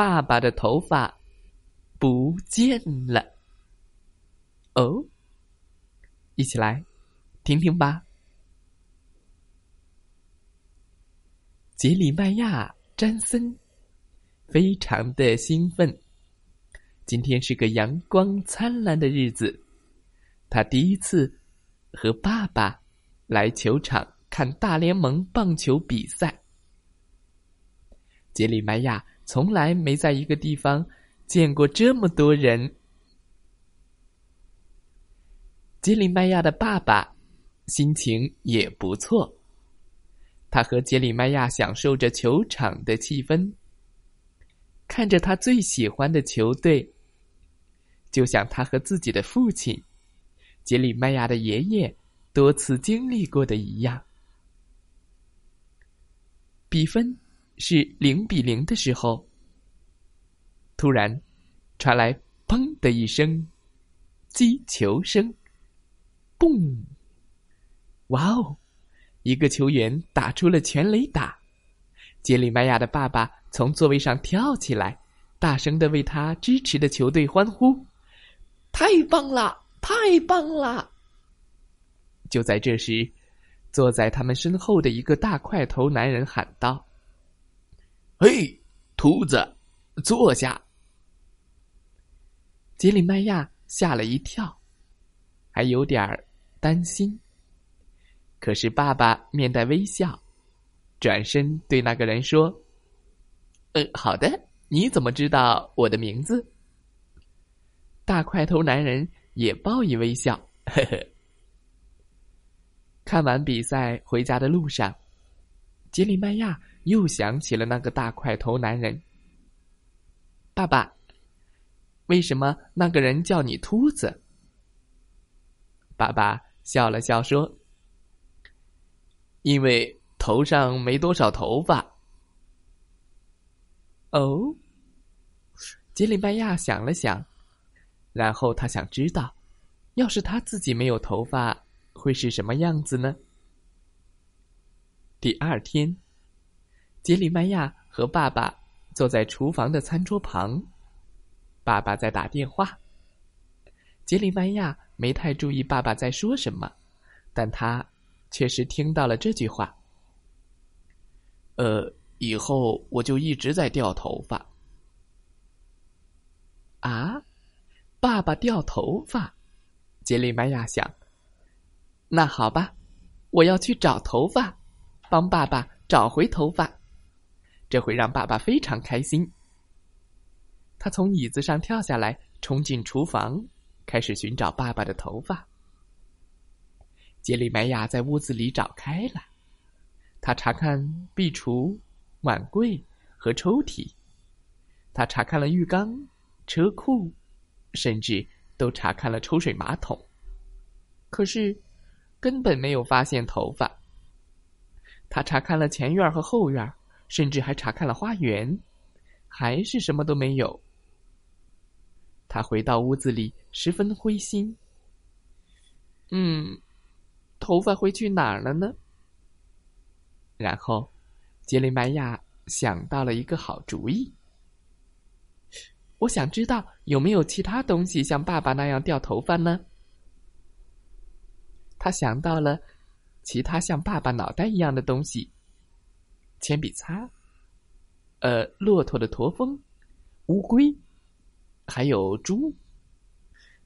爸爸的头发不见了》。哦，一起来听听吧。杰里麦亚·詹森非常的兴奋，今天是个阳光灿烂的日子，他第一次和爸爸来球场。看大联盟棒球比赛，杰里麦亚从来没在一个地方见过这么多人。杰里麦亚的爸爸心情也不错，他和杰里麦亚享受着球场的气氛，看着他最喜欢的球队，就像他和自己的父亲杰里麦亚的爷爷多次经历过的一样。比分是零比零的时候，突然传来“砰”的一声击球声，“嘣！”哇哦！一个球员打出了全垒打。杰里麦亚的爸爸从座位上跳起来，大声的为他支持的球队欢呼：“太棒了！太棒了！”就在这时。坐在他们身后的一个大块头男人喊道：“嘿，秃子，坐下。”杰里麦亚吓了一跳，还有点儿担心。可是爸爸面带微笑，转身对那个人说：“呃，好的，你怎么知道我的名字？”大块头男人也报以微笑，呵呵。看完比赛回家的路上，杰里麦亚又想起了那个大块头男人。爸爸，为什么那个人叫你秃子？爸爸笑了笑说：“因为头上没多少头发。”哦，杰里麦亚想了想，然后他想知道，要是他自己没有头发。会是什么样子呢？第二天，杰里曼亚和爸爸坐在厨房的餐桌旁，爸爸在打电话。杰里曼亚没太注意爸爸在说什么，但他确实听到了这句话：“呃，以后我就一直在掉头发。”啊，爸爸掉头发，杰里曼亚想。那好吧，我要去找头发，帮爸爸找回头发，这会让爸爸非常开心。他从椅子上跳下来，冲进厨房，开始寻找爸爸的头发。杰里梅亚在屋子里找开了，他查看壁橱、碗柜和抽屉，他查看了浴缸、车库，甚至都查看了抽水马桶，可是。根本没有发现头发。他查看了前院和后院，甚至还查看了花园，还是什么都没有。他回到屋子里，十分灰心。嗯，头发会去哪儿了呢？然后，杰里麦亚想到了一个好主意。我想知道有没有其他东西像爸爸那样掉头发呢？他想到了其他像爸爸脑袋一样的东西：铅笔擦，呃，骆驼的驼峰，乌龟，还有猪。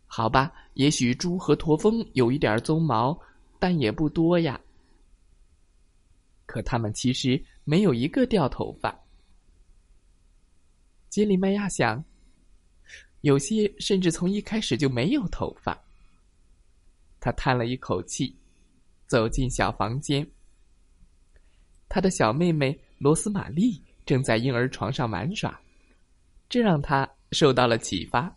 好吧，也许猪和驼峰有一点鬃毛，但也不多呀。可他们其实没有一个掉头发。杰里麦亚想，有些甚至从一开始就没有头发。他叹了一口气，走进小房间。他的小妹妹罗斯玛丽正在婴儿床上玩耍，这让他受到了启发。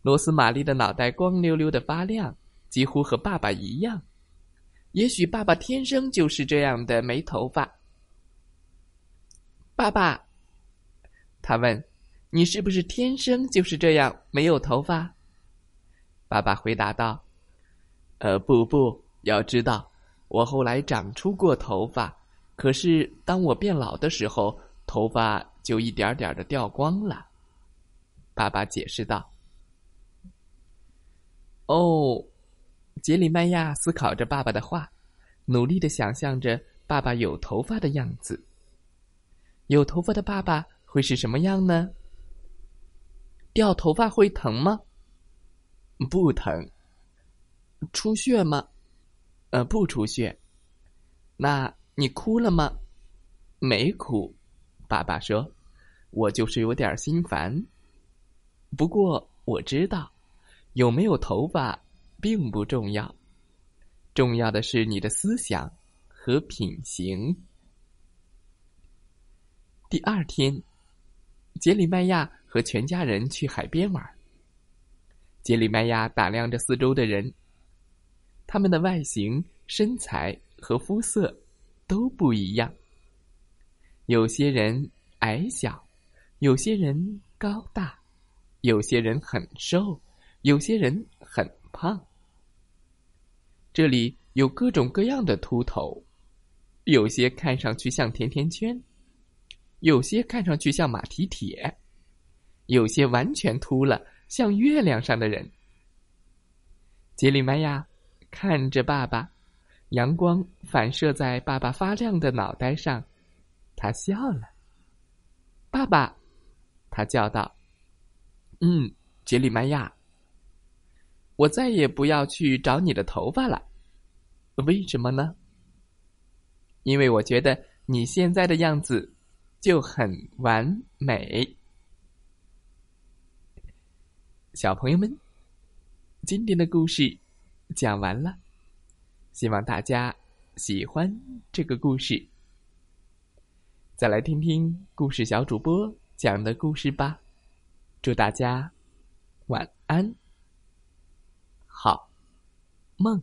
罗斯玛丽的脑袋光溜溜的发亮，几乎和爸爸一样。也许爸爸天生就是这样的没头发。爸爸，他问：“你是不是天生就是这样没有头发？”爸爸回答道：“呃，不不，要知道，我后来长出过头发。”可是，当我变老的时候，头发就一点点的掉光了。爸爸解释道：“哦。”杰里曼亚思考着爸爸的话，努力的想象着爸爸有头发的样子。有头发的爸爸会是什么样呢？掉头发会疼吗？不疼。出血吗？呃，不出血。那。你哭了吗？没哭，爸爸说：“我就是有点心烦。不过我知道，有没有头发并不重要，重要的是你的思想和品行。”第二天，杰里麦亚和全家人去海边玩。杰里麦亚打量着四周的人，他们的外形、身材和肤色。都不一样。有些人矮小，有些人高大，有些人很瘦，有些人很胖。这里有各种各样的秃头，有些看上去像甜甜圈，有些看上去像马蹄铁，有些完全秃了，像月亮上的人。杰里麦亚看着爸爸。阳光反射在爸爸发亮的脑袋上，他笑了。爸爸，他叫道：“嗯，杰里麦亚，我再也不要去找你的头发了。为什么呢？因为我觉得你现在的样子就很完美。”小朋友们，今天的故事讲完了。希望大家喜欢这个故事。再来听听故事小主播讲的故事吧。祝大家晚安，好梦。